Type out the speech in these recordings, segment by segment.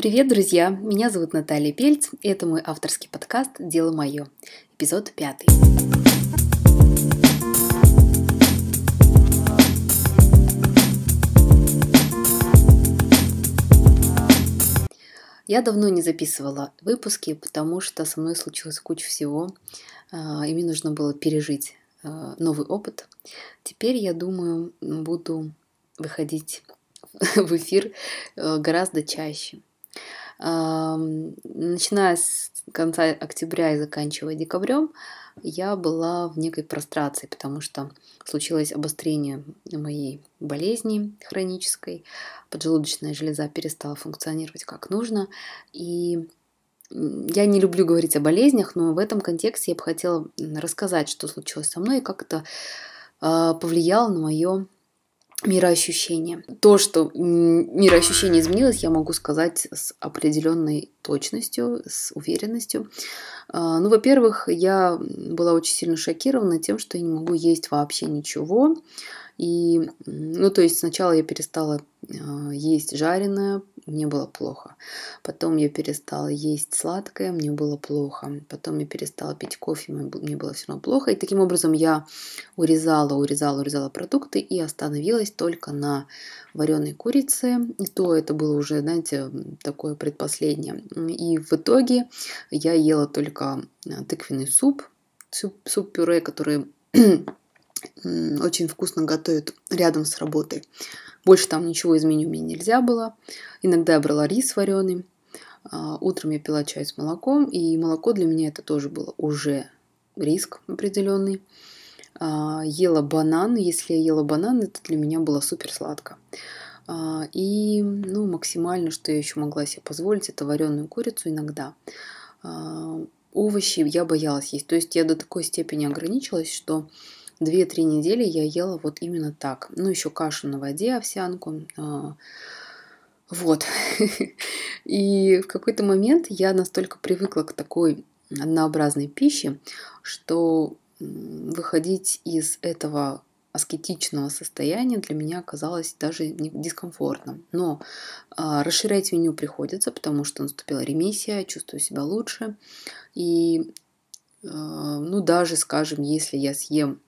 Привет, друзья! Меня зовут Наталья Пельц, и это мой авторский подкаст «Дело мое», эпизод пятый. Я давно не записывала выпуски, потому что со мной случилось куча всего, а, и мне нужно было пережить а, новый опыт. Теперь, я думаю, буду выходить в эфир э, гораздо чаще. Начиная с конца октября и заканчивая декабрем, я была в некой прострации, потому что случилось обострение моей болезни хронической, поджелудочная железа перестала функционировать как нужно, и я не люблю говорить о болезнях, но в этом контексте я бы хотела рассказать, что случилось со мной и как это а, повлияло на мое мироощущение. То, что мироощущение изменилось, я могу сказать с определенной точностью, с уверенностью. А, ну, во-первых, я была очень сильно шокирована тем, что я не могу есть вообще ничего. И, ну, то есть сначала я перестала а, есть жареное, мне было плохо. Потом я перестала есть сладкое, мне было плохо. Потом я перестала пить кофе, мне было все равно плохо. И таким образом я урезала, урезала, урезала продукты и остановилась только на вареной курице. И то это было уже, знаете, такое предпоследнее. И в итоге я ела только а, тыквенный суп, суп-пюре, который очень вкусно готовят рядом с работой. Больше там ничего из меню мне нельзя было. Иногда я брала рис вареный. А, утром я пила чай с молоком, и молоко для меня это тоже было уже риск определенный. А, ела банан. Если я ела банан, это для меня было супер сладко. А, и ну, максимально, что я еще могла себе позволить, это вареную курицу иногда. Овощи я боялась есть. То есть я до такой степени ограничилась, что 2-3 недели я ела вот именно так. Ну, еще кашу на воде, овсянку. А, вот. И в какой-то момент я настолько привыкла к такой однообразной пище, что выходить из этого аскетичного состояния для меня оказалось даже дискомфортным. Но э, расширять меню приходится, потому что наступила ремиссия, чувствую себя лучше. И, э, ну, даже, скажем, если я съем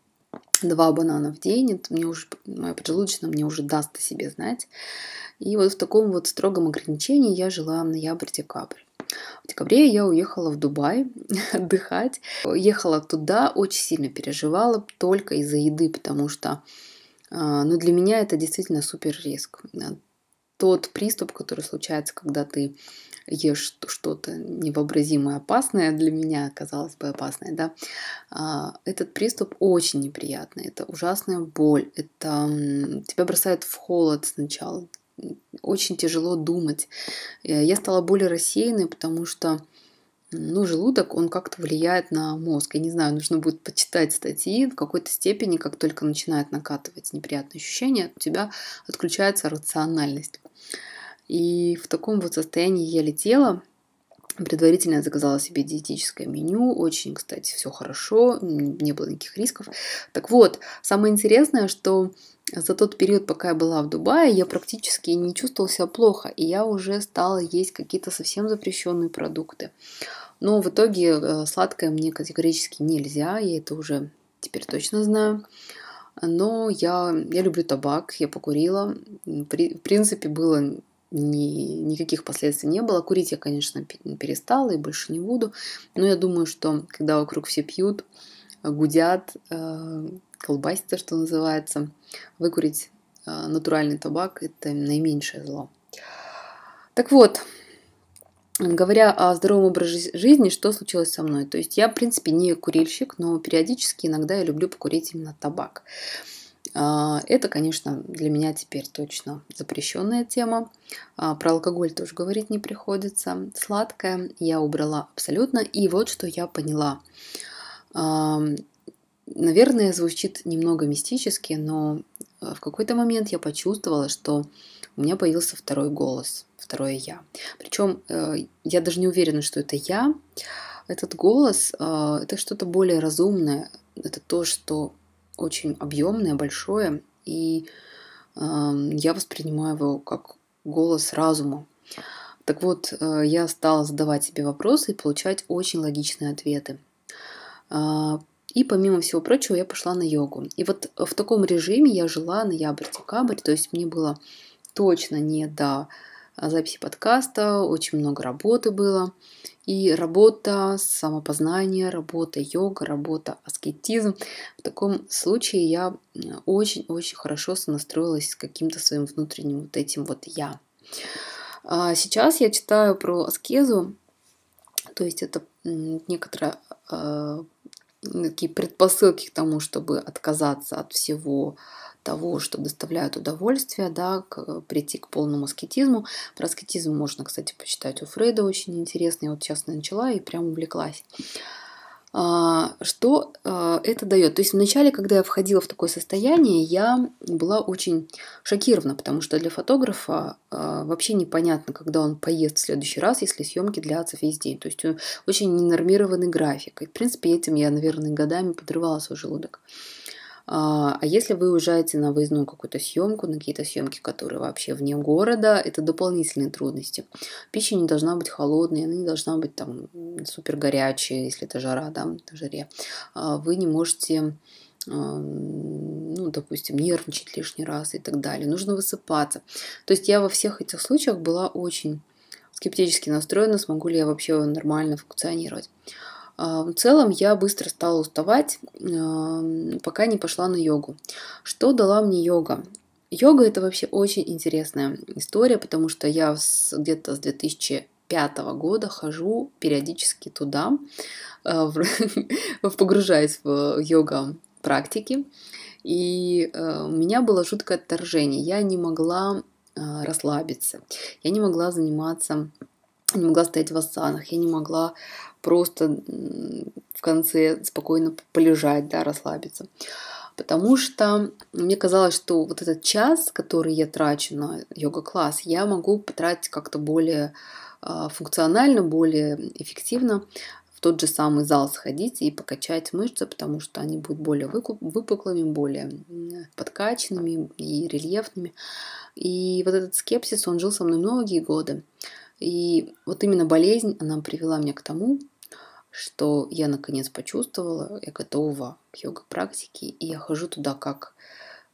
два банана в день, это мне уже, моя поджелудочная мне уже даст о себе знать. И вот в таком вот строгом ограничении я жила ноябрь-декабрь. В декабре я уехала в Дубай отдыхать. Ехала туда, очень сильно переживала только из-за еды, потому что а, ну, для меня это действительно супер риск. Тот приступ, который случается, когда ты ешь что-то невообразимое опасное, для меня казалось бы опасное, да, а, этот приступ очень неприятный, это ужасная боль, это тебя бросает в холод сначала, очень тяжело думать. Э, я стала более рассеянной, потому что ну, желудок, он как-то влияет на мозг. Я не знаю, нужно будет почитать статьи в какой-то степени, как только начинает накатывать неприятные ощущения, у тебя отключается рациональность. И в таком вот состоянии я летела. Предварительно я заказала себе диетическое меню. Очень, кстати, все хорошо. Не было никаких рисков. Так вот, самое интересное, что за тот период, пока я была в Дубае, я практически не чувствовала себя плохо. И я уже стала есть какие-то совсем запрещенные продукты. Но в итоге э, сладкое мне категорически нельзя. Я это уже теперь точно знаю. Но я, я люблю табак, я покурила. При, в принципе, было ни, никаких последствий не было. Курить я, конечно, перестала и больше не буду. Но я думаю, что когда вокруг все пьют, гудят, э, колбасится, что называется, выкурить э, натуральный табак – это наименьшее зло. Так вот, говоря о здоровом образе жизни, что случилось со мной? То есть я, в принципе, не курильщик, но периодически иногда я люблю покурить именно табак. А, это, конечно, для меня теперь точно запрещенная тема. А, про алкоголь тоже говорить не приходится. Сладкое я убрала абсолютно. И вот что я поняла. А, наверное, звучит немного мистически, но в какой-то момент я почувствовала, что у меня появился второй голос, второе я. Причем э, я даже не уверена, что это я. Этот голос это что-то более разумное. Это то, что очень объемное, большое, и э, я воспринимаю его как голос разума. Так вот, э, я стала задавать себе вопросы и получать очень логичные ответы. А, и помимо всего прочего, я пошла на йогу. И вот в таком режиме я жила ноябрь-декабрь, то есть мне было точно не до записи подкаста, очень много работы было. И работа самопознание, работа йога, работа аскетизм. В таком случае я очень-очень хорошо сонастроилась с каким-то своим внутренним вот этим вот я. А сейчас я читаю про аскезу, то есть это некоторые э, такие предпосылки к тому, чтобы отказаться от всего того, что доставляет удовольствие, да, к, прийти к полному аскетизму. Про аскетизм можно, кстати, почитать у Фрейда, очень интересно. Я вот сейчас начала и прям увлеклась. А, что а, это дает? То есть вначале, когда я входила в такое состояние, я была очень шокирована, потому что для фотографа а, вообще непонятно, когда он поест в следующий раз, если съемки длятся весь день. То есть очень ненормированный график. И, в принципе, этим я, наверное, годами подрывала свой желудок. А, а если вы уезжаете на выездную какую-то съемку, на какие-то съемки, которые вообще вне города, это дополнительные трудности. Пища не должна быть холодной, она не должна быть там супер горячая, если это жара, да, в жаре. А, вы не можете ну, допустим, нервничать лишний раз и так далее. Нужно высыпаться. То есть я во всех этих случаях была очень скептически настроена, смогу ли я вообще нормально функционировать. А, в целом я быстро стала уставать, пока не пошла на йогу. Что дала мне йога? Йога это вообще очень интересная история, потому что я где-то с 2005 года хожу периодически туда, а, погружаясь в йога практики. И а, у меня было жуткое отторжение. Я не могла расслабиться. Я не могла заниматься, не могла стоять в асанах, я не могла просто в конце спокойно полежать, да, расслабиться. Потому что мне казалось, что вот этот час, который я трачу на йога-класс, я могу потратить как-то более а, функционально, более эффективно в тот же самый зал сходить и покачать мышцы, потому что они будут более выпуклыми, более подкачанными и рельефными. И вот этот скепсис, он жил со мной многие годы. И вот именно болезнь, она привела меня к тому, что я наконец почувствовала, я готова к йога-практике, и я хожу туда как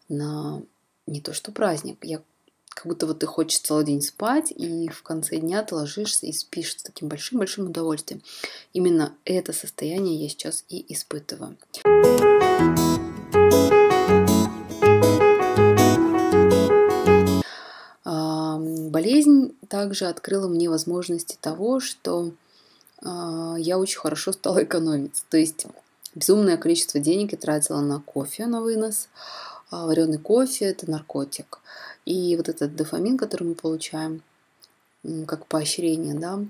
на не то что праздник, я как будто вот ты хочешь целый день спать, и в конце дня ты ложишься и спишь с таким большим-большим удовольствием. Именно это состояние я сейчас и испытываю. Болезнь также открыла мне возможности того, что а, я очень хорошо стала экономить. То есть безумное количество денег я тратила на кофе, на вынос. А, Вареный кофе – это наркотик. И вот этот дофамин, который мы получаем как поощрение, да,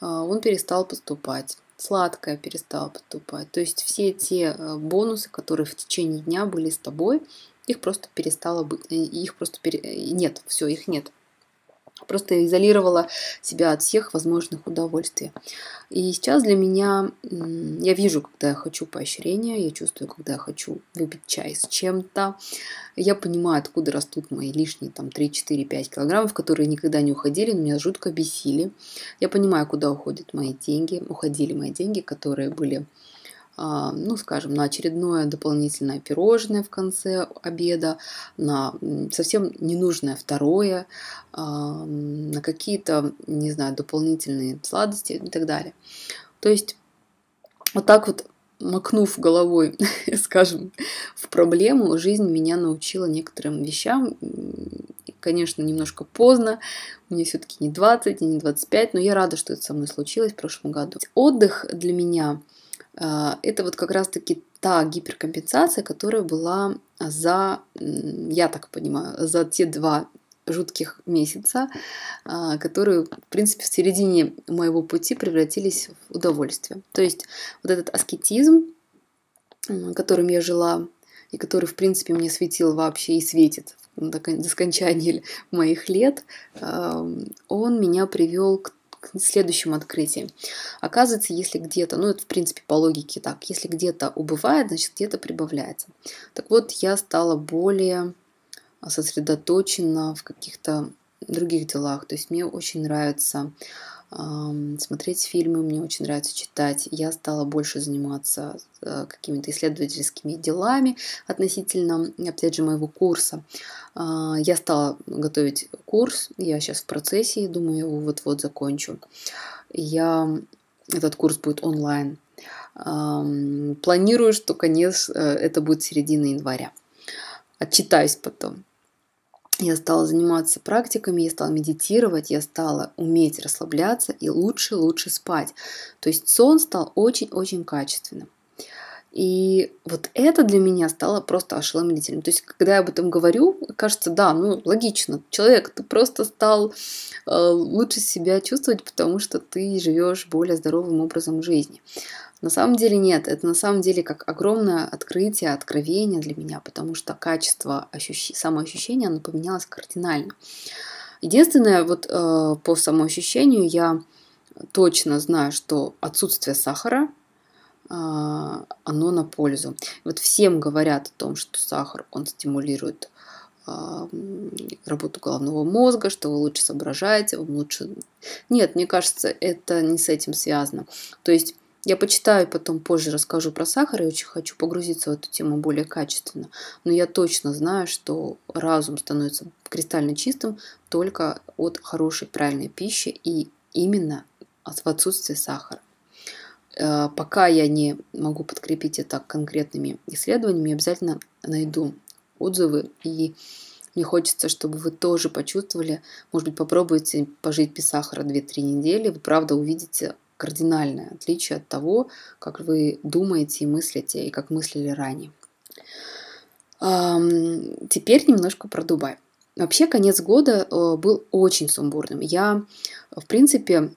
а, он перестал поступать. Сладкое перестало поступать. То есть все те бонусы, которые в течение дня были с тобой, их просто перестало быть. Их просто пере... нет, все, их нет просто изолировала себя от всех возможных удовольствий. И сейчас для меня, я вижу, когда я хочу поощрения, я чувствую, когда я хочу выпить чай с чем-то, я понимаю, откуда растут мои лишние там 3, 4, 5 килограммов, которые никогда не уходили, но меня жутко бесили. Я понимаю, куда уходят мои деньги, уходили мои деньги, которые были ну, скажем, на очередное дополнительное пирожное в конце обеда, на совсем ненужное второе, а, на какие-то, не знаю, дополнительные сладости и так далее. То есть вот так вот макнув головой, скажем, в проблему, жизнь меня научила некоторым вещам. Конечно, немножко поздно, мне все-таки не 20, не 25, но я рада, что это со мной случилось в прошлом году. Отдых для меня – а, это вот как раз-таки та гиперкомпенсация, которая была за, я так понимаю, за те два жутких месяца, а, которые, в принципе, в середине моего пути превратились в удовольствие. То есть вот этот аскетизм, которым я жила, и который, в принципе, мне светил вообще и светит до скончания моих лет, он меня привел к к следующему открытию. Оказывается, если где-то, ну это в принципе по логике так, если где-то убывает, значит где-то прибавляется. Так вот, я стала более сосредоточена в каких-то других делах. То есть мне очень нравится смотреть фильмы, мне очень нравится читать. Я стала больше заниматься э, какими-то исследовательскими делами относительно, опять же, моего курса. А, я стала готовить курс, я сейчас в процессе, думаю, его вот-вот закончу. Я... Этот курс будет онлайн. Планирую, что конец э, это будет середина января. Отчитаюсь потом я стала заниматься практиками, я стала медитировать, я стала уметь расслабляться и лучше-лучше спать. То есть сон стал очень-очень качественным. И вот это для меня стало просто ошеломительным. То есть, когда я об этом говорю, кажется, да, ну, логично. Человек, ты просто стал э, лучше себя чувствовать, потому что ты живешь более здоровым образом жизни. На самом деле нет, это на самом деле как огромное открытие, откровение для меня, потому что качество ощущ... самоощущения, оно поменялось кардинально. Единственное, вот э, по самоощущению я точно знаю, что отсутствие сахара, э, оно на пользу. Вот всем говорят о том, что сахар, он стимулирует э, работу головного мозга, что вы лучше соображаете, вам лучше... Нет, мне кажется, это не с этим связано. То есть я почитаю, потом позже расскажу про сахар, и очень хочу погрузиться в эту тему более качественно. Но я точно знаю, что разум становится кристально чистым только от хорошей, правильной пищи и именно в отсутствии сахара. Э, пока я не могу подкрепить это конкретными исследованиями, обязательно найду отзывы и мне хочется, чтобы вы тоже почувствовали, может быть, попробуйте пожить без сахара 2-3 недели, вы правда увидите кардинальное отличие от того, как вы думаете и мыслите, и как мыслили ранее. Теперь немножко про Дубай. Вообще, конец года э, был очень сумбурным. Я, в принципе,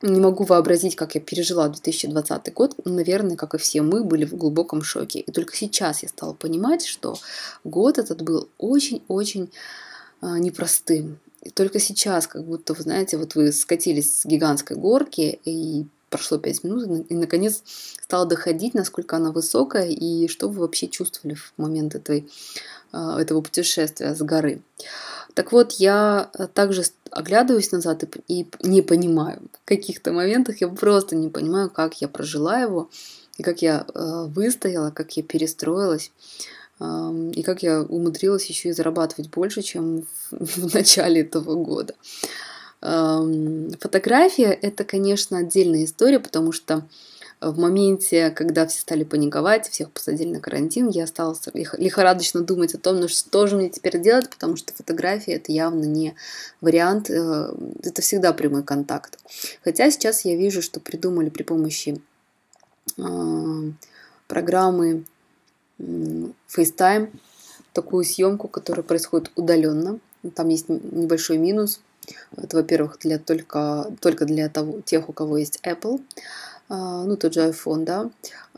не могу вообразить, как я пережила 2020 год. Наверное, как и все мы, были в глубоком шоке. И только сейчас я стала понимать, что год этот был очень-очень а, непростым. Только сейчас, как будто, вы знаете, вот вы скатились с гигантской горки, и прошло 5 минут, и наконец стало доходить, насколько она высокая, и что вы вообще чувствовали в момент этой, а, этого путешествия с горы. Так вот, я также оглядываюсь назад и, и не понимаю. В каких-то моментах я просто не понимаю, как я прожила его, и как я э, выстояла, как я перестроилась и как я умудрилась еще и зарабатывать больше, чем в, начале этого года. Фотография – это, конечно, отдельная история, потому что в моменте, когда все стали паниковать, всех посадили на карантин, я стала лихорадочно думать о том, ну что же мне теперь делать, потому что фотография это явно не вариант, э, это всегда прямой контакт. Хотя сейчас я вижу, что придумали при помощи программы FaceTime, такую съемку, которая происходит удаленно. Там есть небольшой минус. Это, во-первых, для только, только для того, тех, у кого есть Apple, а, ну, тот же iPhone, да,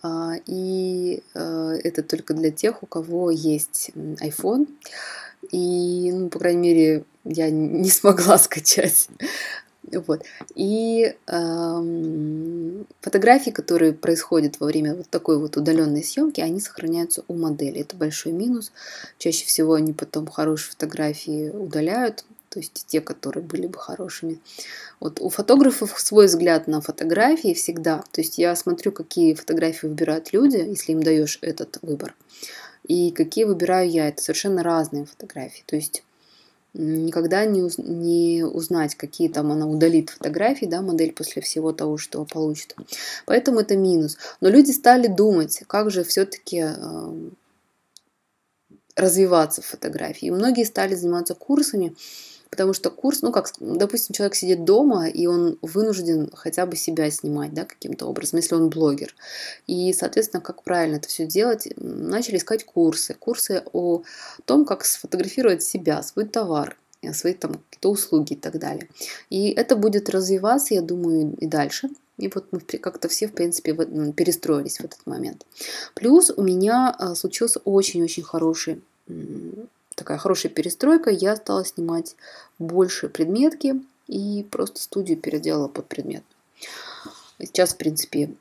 а, и а, это только для тех, у кого есть iPhone, и, ну, по крайней мере, я не смогла скачать вот. И эм, фотографии, которые происходят во время вот такой вот удаленной съемки, они сохраняются у модели. Это большой минус. Чаще всего они потом хорошие фотографии удаляют, то есть те, которые были бы хорошими. Вот у фотографов свой взгляд на фотографии всегда. То есть я смотрю, какие фотографии выбирают люди, если им даешь этот выбор, и какие выбираю я. Это совершенно разные фотографии. То есть никогда не, уз, не узнать, какие там она удалит фотографии, да, модель после всего того, что получит. Поэтому это минус. Но люди стали думать, как же все-таки э, эм, развиваться в фотографии. И многие стали заниматься курсами, Потому что курс, ну как, допустим, человек сидит дома, и он вынужден хотя бы себя снимать, да, каким-то образом, если он блогер. И, соответственно, как правильно это все делать, начали искать курсы. Курсы о том, как сфотографировать себя, свой товар, э, свои там какие-то услуги и так далее. И это будет развиваться, я думаю, и дальше. И вот мы как-то все, в принципе, перестроились в этот момент. Плюс у меня э, случился очень-очень хороший такая хорошая перестройка, я стала снимать больше предметки и просто студию переделала под предмет. Сейчас, в принципе,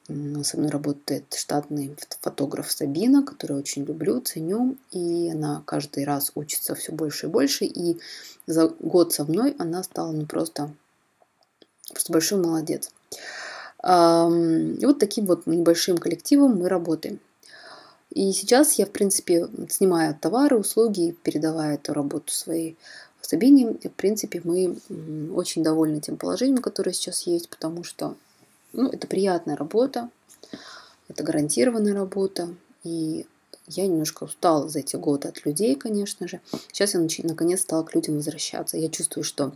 со мной работает штатный фотограф Сабина, которую очень люблю, ценю, и она каждый раз учится все больше и больше, и за год со мной она стала ну просто, просто большой молодец. И вот таким вот небольшим коллективом мы работаем. И сейчас я, в принципе, снимаю товары, услуги, передавая эту работу своей Сабине. И, в принципе, мы очень довольны тем положением, которое сейчас есть, потому что ну, это приятная работа, это гарантированная работа, и я немножко устала за эти годы от людей, конечно же. Сейчас я наконец стала к людям возвращаться. Я чувствую, что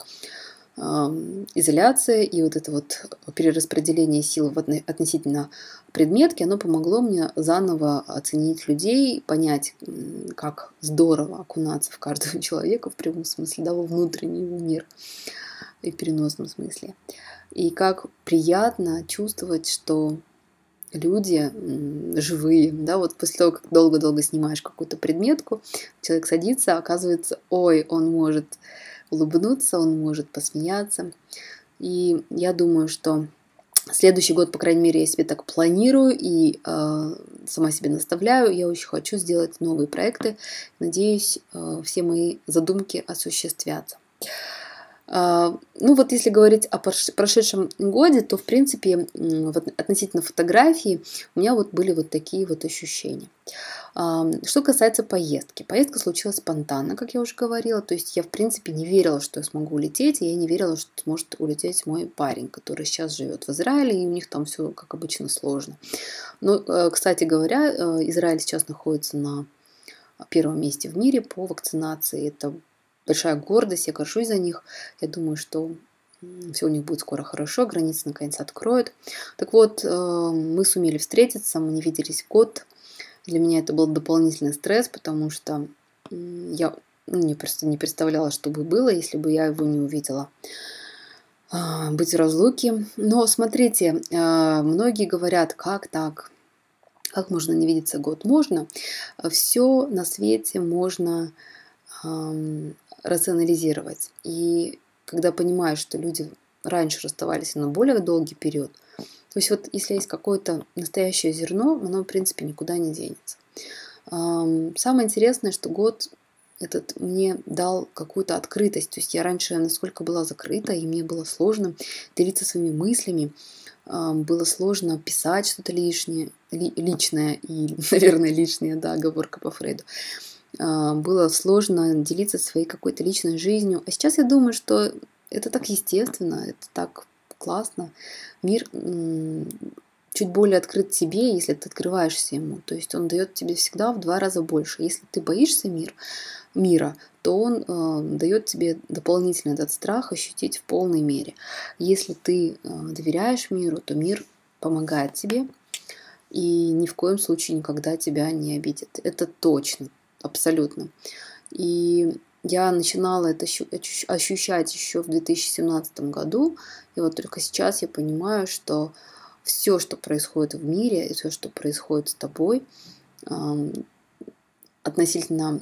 изоляция и вот это вот перераспределение сил в относительно предметки, оно помогло мне заново оценить людей, понять, как здорово окунаться в каждого человека в прямом смысле, да, во внутренний мир и переносном смысле. И как приятно чувствовать, что люди живые, да, вот после того, как долго-долго снимаешь какую-то предметку, человек садится, оказывается, ой, он может улыбнуться, он может посмеяться. И я думаю, что следующий год, по крайней мере, я себе так планирую и э, сама себе наставляю. Я очень хочу сделать новые проекты. Надеюсь, э, все мои задумки осуществятся. А, ну вот если говорить о прошедшем годе, то в принципе относительно фотографии у меня вот были вот такие вот ощущения. А, что касается поездки. Поездка случилась спонтанно, как я уже говорила. То есть я в принципе не верила, что я смогу улететь. И я не верила, что сможет улететь мой парень, который сейчас живет в Израиле. И у них там все, как обычно, сложно. Но, э, кстати говоря, э, Израиль сейчас находится на первом месте в мире по вакцинации. Это большая гордость, я горжусь за них. Я думаю, что все у них будет скоро хорошо, границы наконец откроют. Так вот, э, мы сумели встретиться, мы не виделись год. Для меня это был дополнительный стресс, потому что я ну, не просто не представляла, что бы было, если бы я его не увидела а, быть в разлуке. Но смотрите, э, многие говорят, как так, как можно не видеться год? Можно. Все на свете можно рационализировать. И когда понимаешь, что люди раньше расставались на более долгий период, то есть вот если есть какое-то настоящее зерно, оно в принципе никуда не денется. Самое интересное, что год этот мне дал какую-то открытость. То есть я раньше насколько была закрыта, и мне было сложно делиться своими мыслями, было сложно писать что-то лишнее, личное и, наверное, лишнее, да, оговорка по Фрейду. А, было сложно делиться своей какой-то личной жизнью. А сейчас я думаю, что это так естественно, это так классно. Мир чуть более открыт тебе, если ты открываешься ему. То есть он дает тебе всегда в два раза больше. Если ты боишься мир, мира, то он э, дает тебе дополнительно этот страх ощутить в полной мере. Если ты э, доверяешь миру, то мир помогает тебе и ни в коем случае никогда тебя не обидит. Это точно абсолютно. И я начинала это ощущать еще в 2017 году, и вот только сейчас я понимаю, что все, что происходит в мире, и все, что происходит с тобой, относительно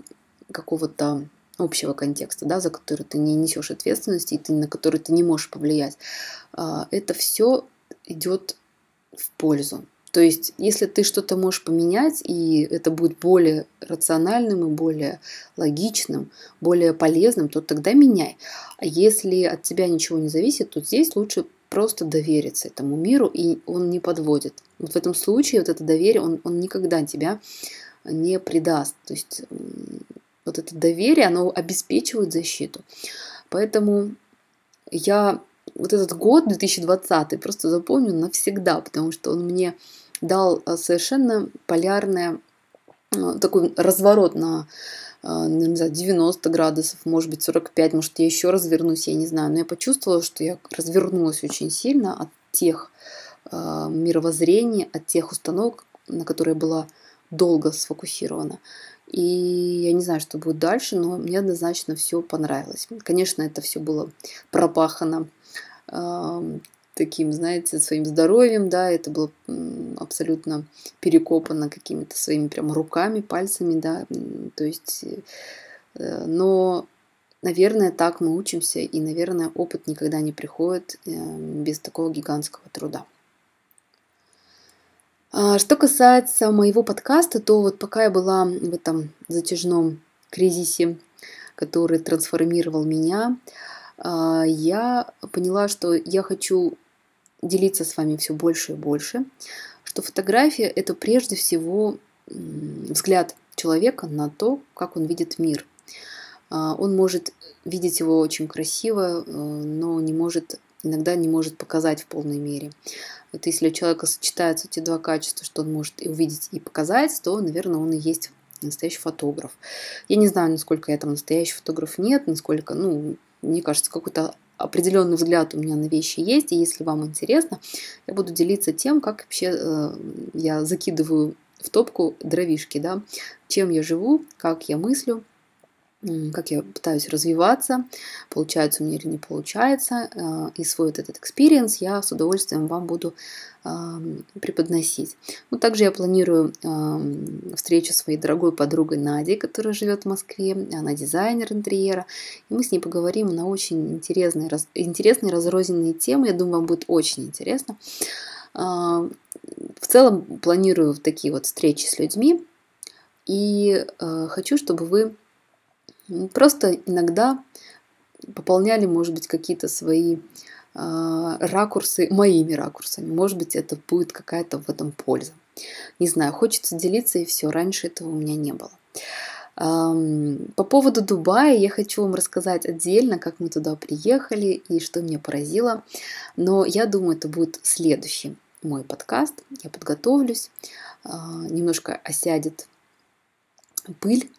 какого-то общего контекста, да, за который ты не несешь ответственности и ты, на который ты не можешь повлиять, а, это все идет в пользу. То есть, если ты что-то можешь поменять, и это будет более рациональным и более логичным, более полезным, то тогда меняй. А если от тебя ничего не зависит, то здесь лучше просто довериться этому миру, и он не подводит. Вот в этом случае вот это доверие, он, он никогда тебя не предаст. То есть вот это доверие, оно обеспечивает защиту. Поэтому я вот этот год 2020 просто запомню навсегда, потому что он мне дал э, совершенно полярное, э, такой разворот на э, ну, не знаю, 90 градусов, может быть 45, может я еще развернусь, я не знаю. Но я почувствовала, что я развернулась очень сильно от тех мировоззрений, от тех установок, на которые была долго сфокусирована. И я не знаю, что будет дальше, но мне однозначно все понравилось. Конечно, это все было пропахано таким, знаете, своим здоровьем, да, это было абсолютно перекопано какими-то своими прям руками, пальцами, да, то есть, э, но, наверное, так мы учимся, и, наверное, опыт никогда не приходит э, без такого гигантского труда. А, что касается моего подкаста, то вот пока я была в этом затяжном кризисе, который трансформировал меня, а, я поняла, что я хочу делиться с вами все больше и больше, что фотография это прежде всего взгляд человека на то, как он видит мир. А, он может видеть его очень красиво, э, но не может, иногда не может показать в полной мере. Это если у человека сочетаются эти два качества, что он может и увидеть, и показать, то, наверное, он и есть настоящий фотограф. Я не знаю, насколько я там настоящий фотограф нет, насколько, ну, мне кажется, какой-то определенный взгляд у меня на вещи есть, и если вам интересно, я буду делиться тем, как вообще э, я закидываю в топку дровишки, да, чем я живу, как я мыслю, как я пытаюсь развиваться, получается у меня или не получается, э, и свой вот этот experience я с удовольствием вам буду преподносить. Ну, также я планирую встречу со своей дорогой подругой Надей, которая живет в Москве. Она дизайнер интерьера. И мы с ней поговорим на очень интересные, интересные разрозненные темы. Я думаю, вам будет очень интересно. А, в целом планирую такие вот встречи с людьми. И э, хочу, чтобы вы Просто иногда пополняли, может быть, какие-то свои э, ракурсы моими ракурсами. Может быть, это будет какая-то в этом польза. Не знаю, хочется делиться и все. Раньше этого у меня не было. По поводу Дубая я хочу вам рассказать отдельно, как мы туда приехали и что меня поразило. Но я думаю, это будет следующий мой подкаст. Я подготовлюсь, а, немножко осядет пыль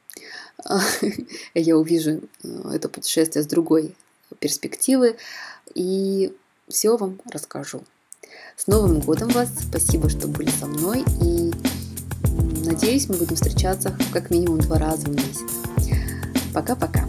я увижу э, это путешествие с другой перспективы и все вам расскажу. С Новым годом вас! Спасибо, что были со мной и надеюсь, мы будем встречаться как минимум два раза в месяц. Пока-пока!